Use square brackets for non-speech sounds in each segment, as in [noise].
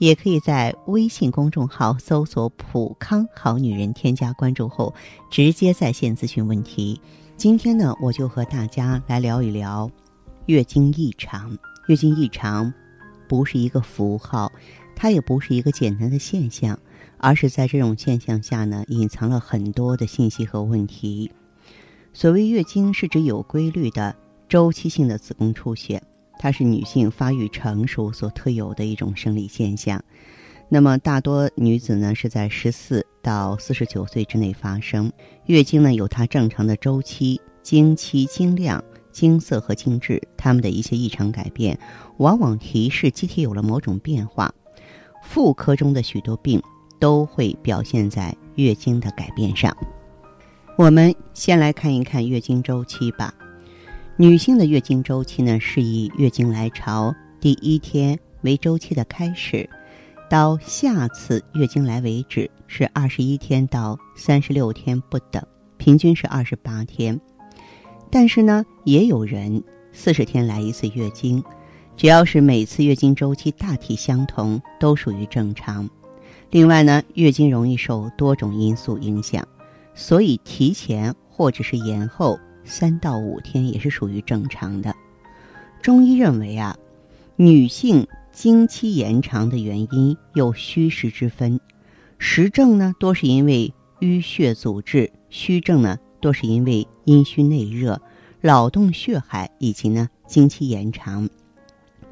也可以在微信公众号搜索“普康好女人”，添加关注后直接在线咨询问题。今天呢，我就和大家来聊一聊月经异常。月经异常不是一个符号，它也不是一个简单的现象，而是在这种现象下呢，隐藏了很多的信息和问题。所谓月经，是指有规律的周期性的子宫出血。它是女性发育成熟所特有的一种生理现象，那么大多女子呢是在十四到四十九岁之内发生。月经呢有它正常的周期，经期、经量、经色和经质，它们的一些异常改变，往往提示机体有了某种变化。妇科中的许多病都会表现在月经的改变上。我们先来看一看月经周期吧。女性的月经周期呢，是以月经来潮第一天为周期的开始，到下次月经来为止是二十一天到三十六天不等，平均是二十八天。但是呢，也有人四十天来一次月经，只要是每次月经周期大体相同，都属于正常。另外呢，月经容易受多种因素影响，所以提前或者是延后。三到五天也是属于正常的。中医认为啊，女性经期延长的原因有虚实之分，实症呢多是因为淤血阻滞，虚症呢多是因为阴虚内热、劳动血海以及呢经期延长。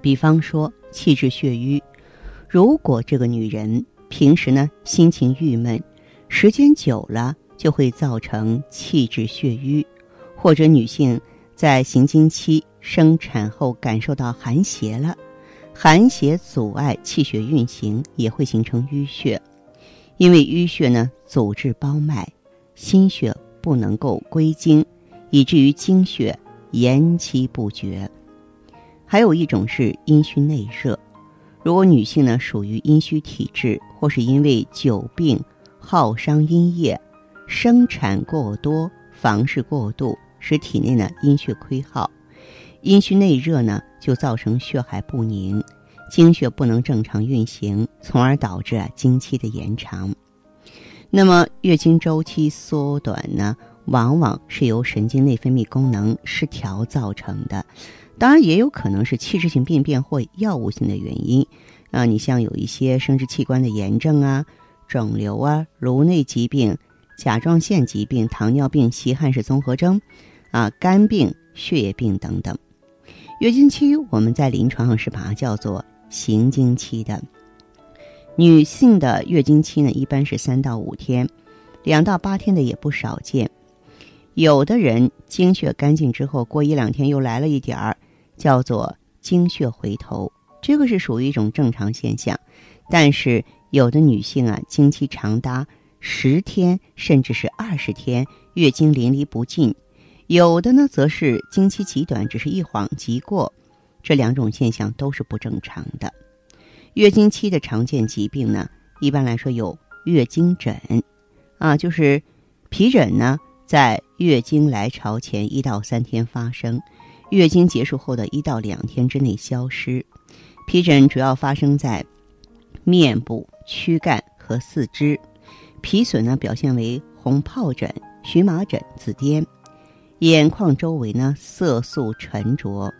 比方说气滞血瘀，如果这个女人平时呢心情郁闷，时间久了就会造成气滞血瘀。或者女性在行经期、生产后感受到寒邪了，寒邪阻碍气血运行，也会形成淤血。因为淤血呢阻滞包脉，心血不能够归经，以至于经血延期不绝。还有一种是阴虚内热，如果女性呢属于阴虚体质，或是因为久病耗伤阴液，生产过多，房事过度。使体内呢阴血亏耗，阴虚内热呢就造成血海不宁，经血不能正常运行，从而导致啊经期的延长。那么月经周期缩短呢，往往是由神经内分泌功能失调造成的，当然也有可能是器质性病变或药物性的原因。啊，你像有一些生殖器官的炎症啊、肿瘤啊、颅内疾病。甲状腺疾病、糖尿病、稀罕氏综合征，啊，肝病、血液病等等。月经期我们在临床上是把它叫做行经期的。女性的月经期呢，一般是三到五天，两到八天的也不少见。有的人经血干净之后，过一两天又来了一点儿，叫做经血回头，这个是属于一种正常现象。但是有的女性啊，经期长达。十天甚至是二十天，月经淋漓不尽；有的呢，则是经期极短，只是一晃即过。这两种现象都是不正常的。月经期的常见疾病呢，一般来说有月经疹，啊，就是皮疹呢，在月经来潮前一到三天发生，月经结束后的一到两天之内消失。皮疹主要发生在面部、躯干和四肢。皮损呢，表现为红疱疹、荨麻疹、紫癜；眼眶周围呢色素沉着，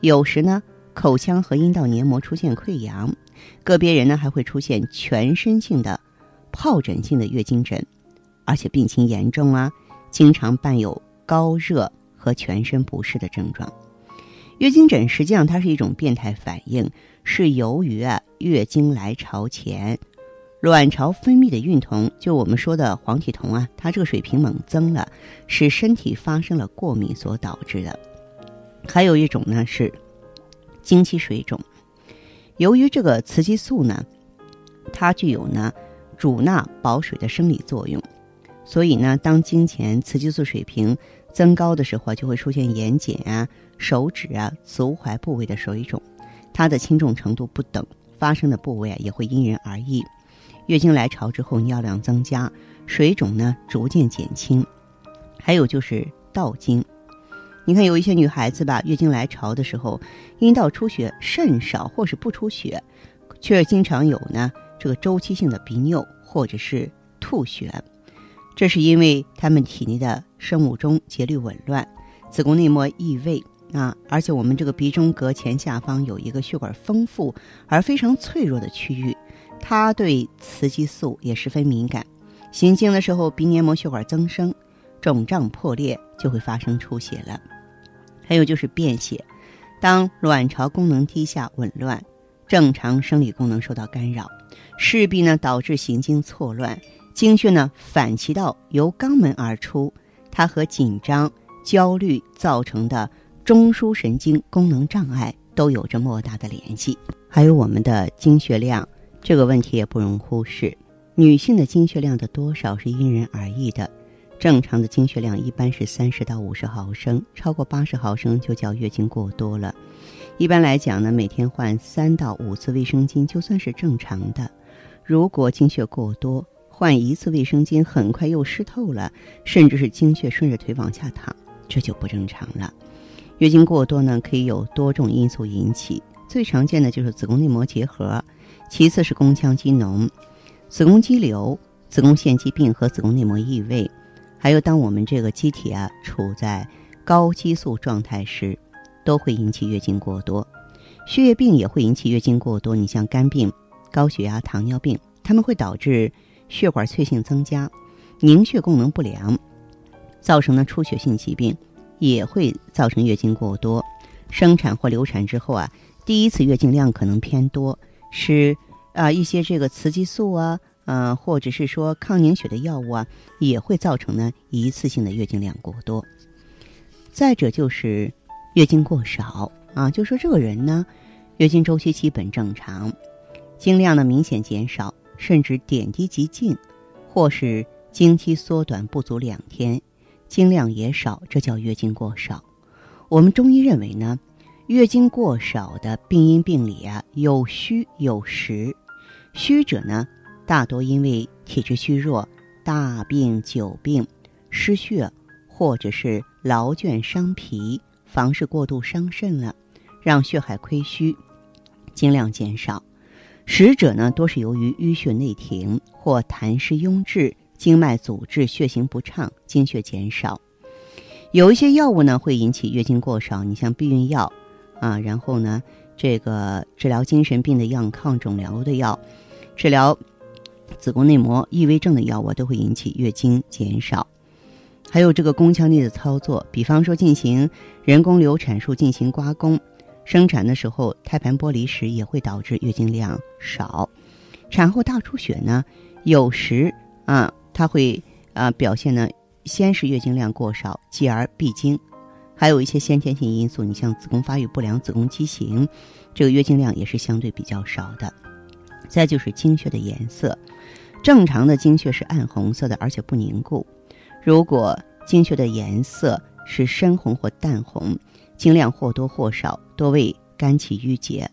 有时呢口腔和阴道黏膜出现溃疡，个别人呢还会出现全身性的疱疹性的月经疹，而且病情严重啊，经常伴有高热和全身不适的症状。月经疹实际上它是一种变态反应，是由于啊月经来潮前。卵巢分泌的孕酮，就我们说的黄体酮啊，它这个水平猛增了，使身体发生了过敏所导致的。还有一种呢是经期水肿，由于这个雌激素呢，它具有呢主纳保水的生理作用，所以呢，当经前雌激素水平增高的时候就会出现眼睑啊、手指啊、足踝部位的水肿，它的轻重程度不等，发生的部位啊也会因人而异。月经来潮之后，尿量增加，水肿呢逐渐减轻。还有就是盗经，你看有一些女孩子吧，月经来潮的时候，阴道出血甚少或是不出血，却经常有呢这个周期性的鼻衄或者是吐血。这是因为他们体内的生物钟节律紊乱，子宫内膜异位啊，而且我们这个鼻中隔前下方有一个血管丰富而非常脆弱的区域，它对雌激素也十分敏感。行经的时候，鼻黏膜血管增生，肿胀破裂就会发生出血了。还有就是便血，当卵巢功能低下紊乱，正常生理功能受到干扰，势必呢导致行经错乱。经血呢反其道由肛门而出，它和紧张、焦虑造成的中枢神经功能障碍都有着莫大的联系。还有我们的经血量这个问题也不容忽视。女性的经血量的多少是因人而异的，正常的经血量一般是三十到五十毫升，超过八十毫升就叫月经过多了。一般来讲呢，每天换三到五次卫生巾就算是正常的。如果经血过多，换一次卫生巾，很快又湿透了，甚至是经血顺着腿往下淌，这就不正常了。月经过多呢，可以有多种因素引起，最常见的就是子宫内膜结核，其次是宫腔积脓、子宫肌瘤、子宫腺疾病和子宫内膜异位。还有，当我们这个机体啊处在高激素状态时，都会引起月经过多。血液病也会引起月经过多，你像肝病、高血压、糖尿病，它们会导致。血管脆性增加，凝血功能不良，造成的出血性疾病，也会造成月经过多。生产或流产之后啊，第一次月经量可能偏多，是啊一些这个雌激素啊，呃或者是说抗凝血的药物啊，也会造成呢一次性的月经量过多。再者就是月经过少啊，就说这个人呢，月经周期基本正常，经量呢明显减少。甚至点滴即尽，或是经期缩短不足两天，经量也少，这叫月经过少。我们中医认为呢，月经过少的病因病理啊，有虚有实。虚者呢，大多因为体质虚弱、大病久病、失血，或者是劳倦伤脾、房事过度伤肾了，让血海亏虚，经量减少。实者呢，多是由于淤血内停或痰湿壅滞、经脉阻滞、血行不畅、经血减少。有一些药物呢，会引起月经过少。你像避孕药啊，然后呢，这个治疗精神病的药、抗肿瘤的药、治疗子宫内膜异位症的药物，都会引起月经减少。还有这个宫腔内的操作，比方说进行人工流产术、进行刮宫。生产的时候，胎盘剥离时也会导致月经量少。产后大出血呢，有时啊，它会啊表现呢，先是月经量过少，继而闭经。还有一些先天性因素，你像子宫发育不良、子宫畸形，这个月经量也是相对比较少的。再就是经血的颜色，正常的经血是暗红色的，而且不凝固。如果经血的颜色是深红或淡红。经量或多或少，多为肝气郁结；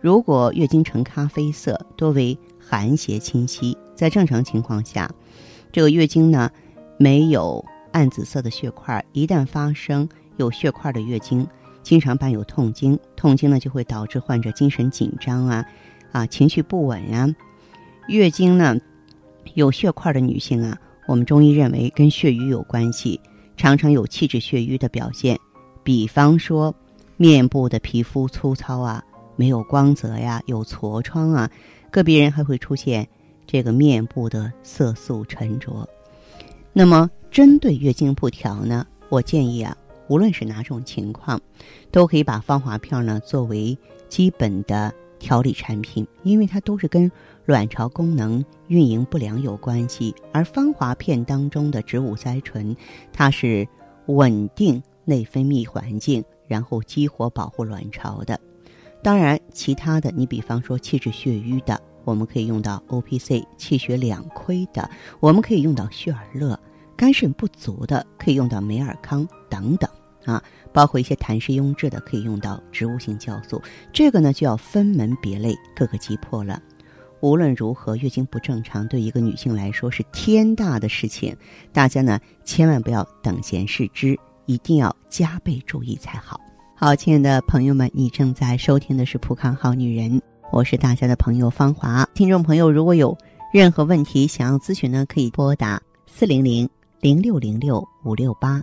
如果月经呈咖啡色，多为寒邪侵袭。在正常情况下，这个月经呢没有暗紫色的血块。一旦发生有血块的月经，经常伴有痛经，痛经呢就会导致患者精神紧张啊，啊情绪不稳呀。月经呢有血块的女性啊，我们中医认为跟血瘀有关系，常常有气滞血瘀的表现。比方说，面部的皮肤粗糙啊，没有光泽呀，有痤疮啊，个别人还会出现这个面部的色素沉着。那么，针对月经不调呢，我建议啊，无论是哪种情况，都可以把芳华片呢作为基本的调理产品，因为它都是跟卵巢功能运营不良有关系。而芳华片当中的植物甾醇，它是稳定。内分泌环境，然后激活保护卵巢的。当然，其他的，你比方说气滞血瘀的，我们可以用到 O P C；气血两亏的，我们可以用到血尔乐；肝肾不足的，可以用到美尔康等等啊，包括一些痰湿壅滞的，可以用到植物性酵素。这个呢，就要分门别类，各个击破了。无论如何，月经不正常对一个女性来说是天大的事情，大家呢千万不要等闲视之，一定要加倍注意才好。好，亲爱的朋友们，你正在收听的是《普康好女人》，我是大家的朋友芳华。听众朋友，如果有任何问题想要咨询呢，可以拨打四零零零六零六五六八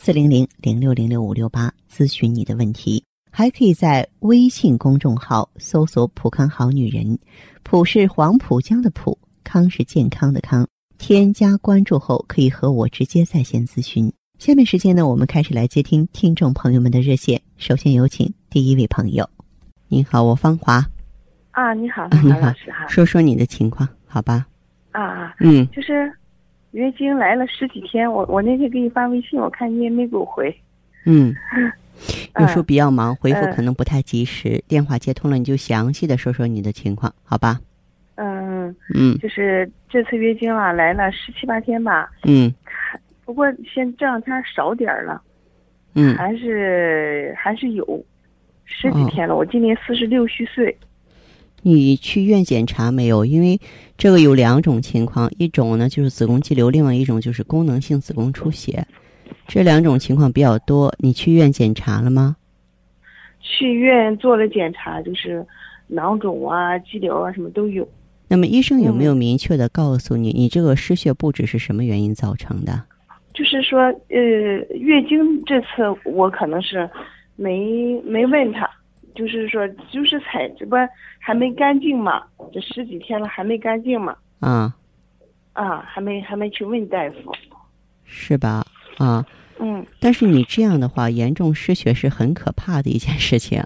四零零零六零六五六八咨询你的问题。还可以在微信公众号搜索“普康好女人”，普是黄浦江的浦，康是健康的康。添加关注后，可以和我直接在线咨询。下面时间呢，我们开始来接听听众朋友们的热线。首先有请第一位朋友。您好，我芳华。啊，你好，你好，老师哈。说说你的情况，好吧？啊啊，嗯，就是月经来了十几天，我我那天给你发微信，我看你也没给我回。嗯，[laughs] 有时候比较忙，回复可能不太及时。电话接通了，你就详细的说说你的情况，好吧？嗯嗯，就是这次月经啊，来了十七八天吧。嗯。不过现这两天少点儿了，嗯，还是还是有十几天了。我今年四十六虚岁。你去医院检查没有？因为这个有两种情况，一种呢就是子宫肌瘤，另外一种就是功能性子宫出血，这两种情况比较多。你去医院检查了吗？去医院做了检查，就是囊肿啊、肌瘤啊什么都有。那么医生有没有明确的告诉你，你这个失血不止是什么原因造成的？就是说，呃，月经这次我可能是没没问他，就是说，就是采这不还没干净嘛，这十几天了还没干净嘛。啊，啊，还没还没去问大夫，是吧？啊，嗯。但是你这样的话，严重失血是很可怕的一件事情。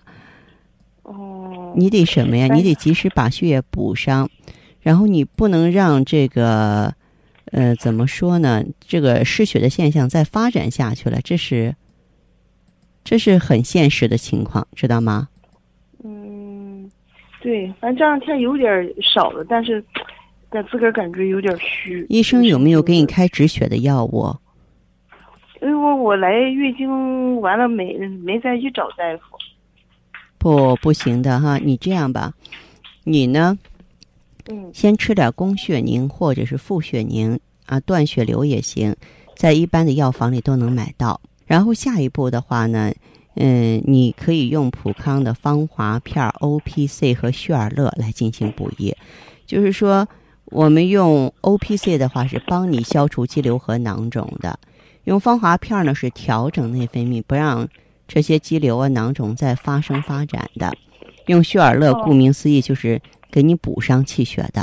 哦。你得什么呀？你得及时把血液补上，然后你不能让这个。呃，怎么说呢？这个失血的现象再发展下去了，这是，这是很现实的情况，知道吗？嗯，对，反正这两天有点少了，但是，[tsk] 但自个儿感觉有点虚。医生有没有给你开止血的药物？因为我我来月经完了没没再去找大夫。不，不行的哈，你这样吧，你呢？嗯，先吃点宫血宁或者是复血宁啊，断血流也行，在一般的药房里都能买到。然后下一步的话呢，嗯，你可以用普康的芳华片、O P C 和旭尔乐来进行补益。就是说，我们用 O P C 的话是帮你消除肌瘤和囊肿的，用芳华片呢是调整内分泌，不让这些肌瘤啊、囊肿再发生发展的。用旭尔乐，顾名思义就是。给你补上气血的，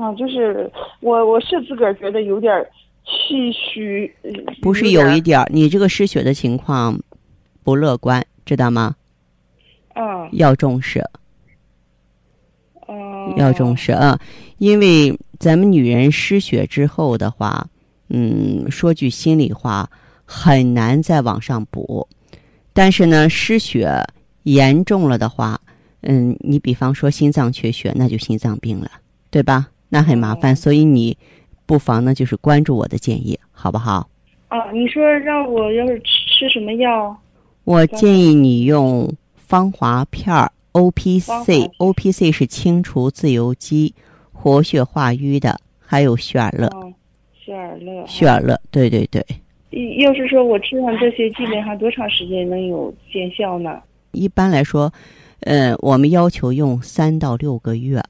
啊，就是我我是自个儿觉得有点儿气虚，不是有一点儿，你这个失血的情况不乐观，知道吗？嗯，要重视，嗯，要重视啊，因为咱们女人失血之后的话，嗯，说句心里话，很难再往上补。但是呢，失血严重了的话，嗯，你比方说心脏缺血，那就心脏病了，对吧？那很麻烦，所以你不妨呢，就是关注我的建议，好不好？啊，你说让我要是吃什么药？我建议你用芳华片儿，O P C，O P C 是清除自由基、活血化瘀的，还有血尔乐。血尔乐。血尔乐，对对对。要是说我吃上这些，基本上多长时间能有见效呢？一般来说，呃，我们要求用三到六个月，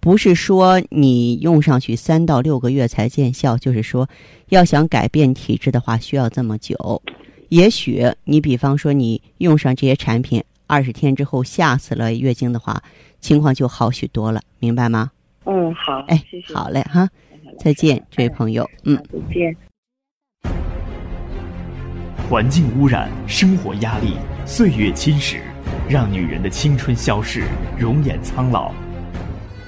不是说你用上去三到六个月才见效，就是说，要想改变体质的话，需要这么久。也许你比方说你用上这些产品，二十天之后吓死了月经的话，情况就好许多了，明白吗？嗯，好，哎，好嘞哈，再见，这位朋友，嗯，再见。环境污染、生活压力、岁月侵蚀，让女人的青春消逝，容颜苍老。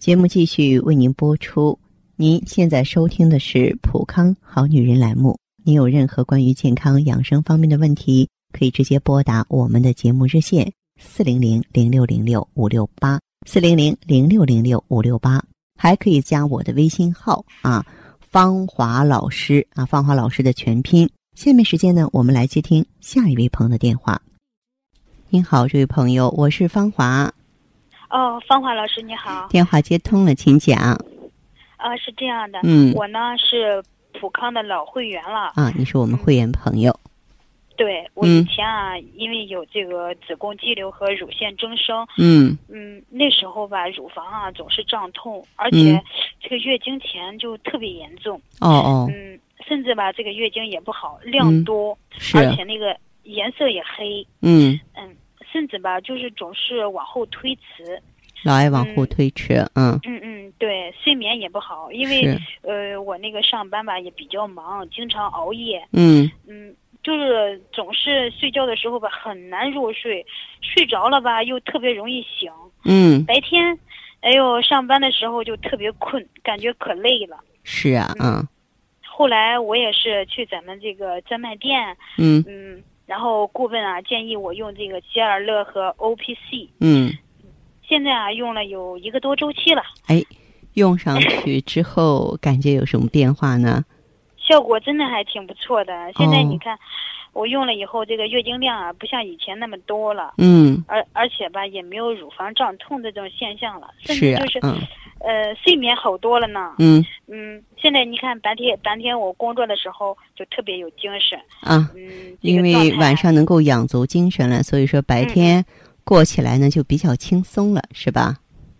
节目继续为您播出。您现在收听的是普康好女人栏目。您有任何关于健康养生方面的问题，可以直接拨打我们的节目热线四零零零六零六五六八四零零零六零六五六八，还可以加我的微信号啊。芳华老师啊，芳华老师的全拼。下面时间呢，我们来接听下一位朋友的电话。您好，这位朋友，我是芳华。哦，芳华老师你好。电话接通了，请讲。啊，是这样的，嗯，我呢是普康的老会员了。啊，你是我们会员朋友。对我以前啊，因为有这个子宫肌瘤和乳腺增生，嗯嗯，那时候吧，乳房啊总是胀痛，而且这个月经前就特别严重。哦哦。嗯，甚至吧，这个月经也不好，量多，而且那个颜色也黑。嗯嗯，甚至吧，就是总是往后推迟。老爱往后推迟，嗯。嗯嗯，对，睡眠也不好，因为呃，我那个上班吧也比较忙，经常熬夜。嗯嗯。就是总是睡觉的时候吧，很难入睡，睡着了吧又特别容易醒。嗯。白天，哎呦，上班的时候就特别困，感觉可累了。是啊，嗯。后来我也是去咱们这个专卖店，嗯嗯，然后顾问啊建议我用这个吉尔乐和 O P C。嗯。现在啊用了有一个多周期了。哎，用上去之后感觉有什么变化呢？效果真的还挺不错的。现在你看，我用了以后，这个月经量啊，不像以前那么多了。嗯。而而且吧，也没有乳房胀痛这种现象了，甚至就是，嗯，呃，睡眠好多了呢。嗯。嗯，现在你看白天白天我工作的时候就特别有精神。啊。嗯。因为晚上能够养足精神了，所以说白天过起来呢就比较轻松了，是吧？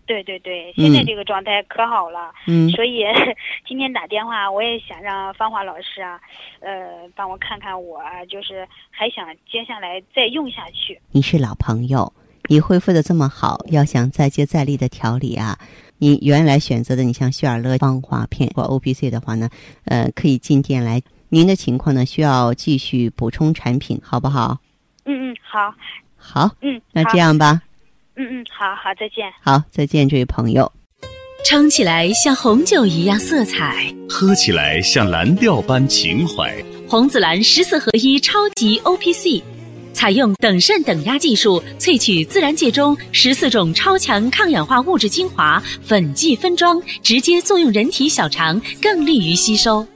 对对对，现在这个状态可好了，嗯，所以 [laughs] 今天打电话，我也想让芳华老师啊，呃，帮我看看我，就是还想接下来再用下去。你是老朋友，你恢复的这么好，要想再接再厉的调理啊，你原来选择的你像血尔乐芳华片或 O P C 的话呢，呃，可以进店来。您的情况呢，需要继续补充产品，好不好？嗯嗯，好。好。嗯，那这样吧。嗯嗯，好好，再见。好，再见，这位朋友。撑起来像红酒一样色彩，喝起来像蓝调般情怀。红紫蓝十四合一超级 O P C，采用等渗等压技术萃取自然界中十四种超强抗氧化物质精华，粉剂分装，直接作用人体小肠，更利于吸收。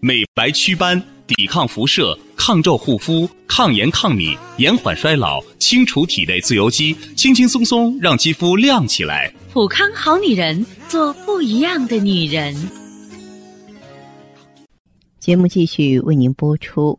美白祛斑。抵抗辐射、抗皱护肤、抗炎抗敏、延缓衰老、清除体内自由基，轻轻松松让肌肤亮起来。普康好女人，做不一样的女人。节目继续为您播出。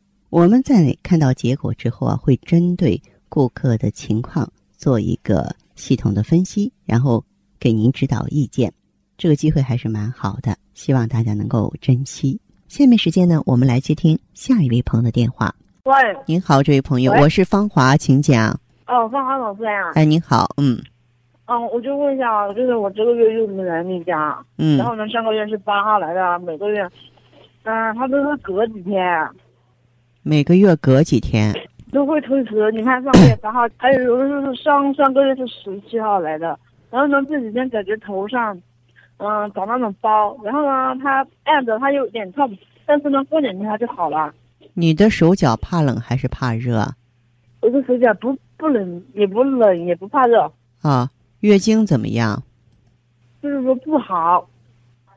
我们在看到结果之后啊，会针对顾客的情况做一个系统的分析，然后给您指导意见。这个机会还是蛮好的，希望大家能够珍惜。下面时间呢，我们来接听下一位朋友的电话。喂，您好，这位朋友，我是芳华，请讲。哦，芳华老师呀、哎，您好，嗯嗯，我就问一下啊，就是我这个月又没来你家，嗯然后呢，上个月是八号来的，每个月，嗯、他都是隔几天每个月隔几天？都会推迟。你看上个月八号，还有有的时候是上上个月是十七号来的，然后呢这几天感觉头上，嗯、长那种包，然后呢他按着他有点痛，但是呢过两天他就好了。你的手脚怕冷还是怕热我的手脚不不冷也不冷也不怕热，啊？月经怎么样？就是说不好。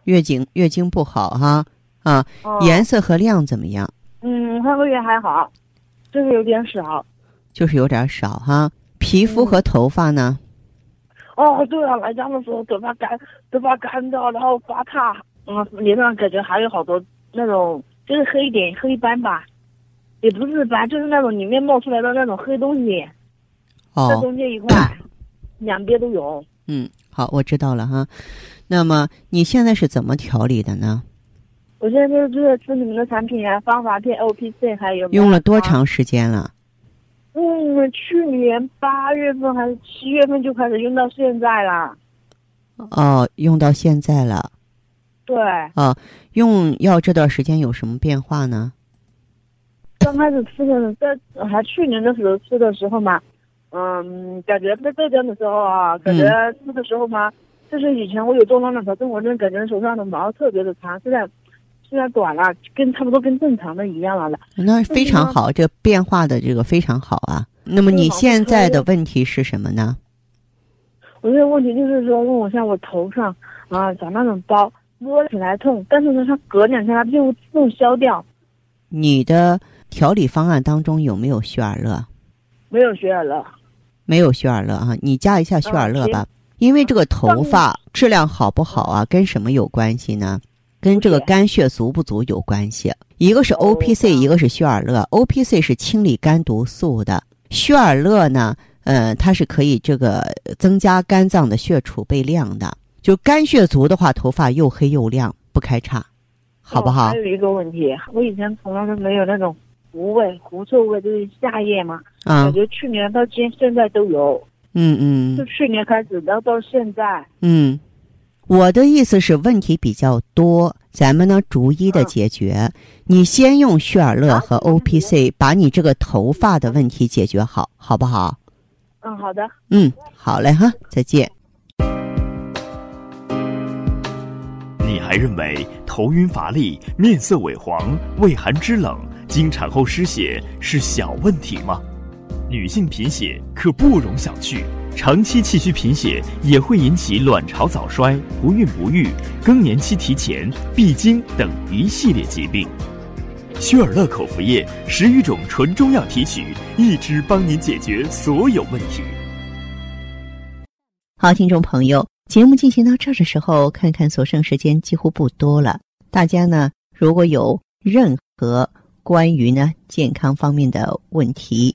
月经月经不好哈啊？哦颜色和量怎么样？嗯，上个月还好，就是有点少。就是有点少哈。皮肤和头发呢？哦，对了，来家的时候头发干，头发干燥，然后发烫，嗯，脸上感觉还有好多那种就是黑点黑斑吧，也不是斑，就是那种里面冒出来的那种黑东西，哦在哦，中间一块，[coughs] 两边都有。嗯，好，我知道了哈。那么你现在是怎么调理的呢？我现在就是就是吃你们的产品啊，芳华片、O P C 还有用了多？长时间了？嗯，去年八月份还是七月份就开始用到现在了。哦，用到现在了。对，哦，用药这段时间有什么变化呢？刚开始吃的，在还去年的时候吃的时候嘛，嗯，感觉在浙江的时候啊，感觉吃的时候嘛，就是以前我有中风的时候，我真的感觉手上的毛特别的长，现在现在短了，跟差不多跟正常的一样了了。那非常好，这变化的这个非常好啊。那么你现在的问题是什么呢？我这个问题就是说，问我像我头上啊长那种包，摸起来痛，但是呢，它隔两天它就自动消掉，你的调理方案当中有没有雪尔乐？没有雪尔乐。没有雪尔乐啊，你加一下雪尔乐吧。因为这个头发质量好不好啊，跟什么有关系呢？跟这个肝血足不足有关系。一个是 O P C，一个是血尔乐。O P C 是清理肝毒素的，血尔乐呢，呃，它是可以这个增加肝脏的血储备量的。就肝血足的话，头发又黑又亮，不开叉，好不好哦还？有一个问题，我以前从来都没有那种狐味、狐臭味，就是下液嘛。啊感，觉去年到今现在都有，嗯嗯就去年开始，然后到现在，嗯，我的意思是问题比较多，咱们呢逐一的解决。你先用旭尔乐和 O P C 把你这个头发的问题解决好，好不好？嗯，好的。嗯，好嘞哈，再见。你还认为头晕乏力、面色萎黄、畏寒肢冷、经产后失血是小问题吗？女性贫血可不容小觑，长期气虚贫血也会引起卵巢早衰、不孕不育、更年期提前、闭经等一系列疾病。薛尔乐口服液十余种纯中药提取，一支帮您解决所有问题。好，听众朋友，节目进行到这儿的时候，看看所剩时间几乎不多了。大家呢，如果有任何关于呢健康方面的问题，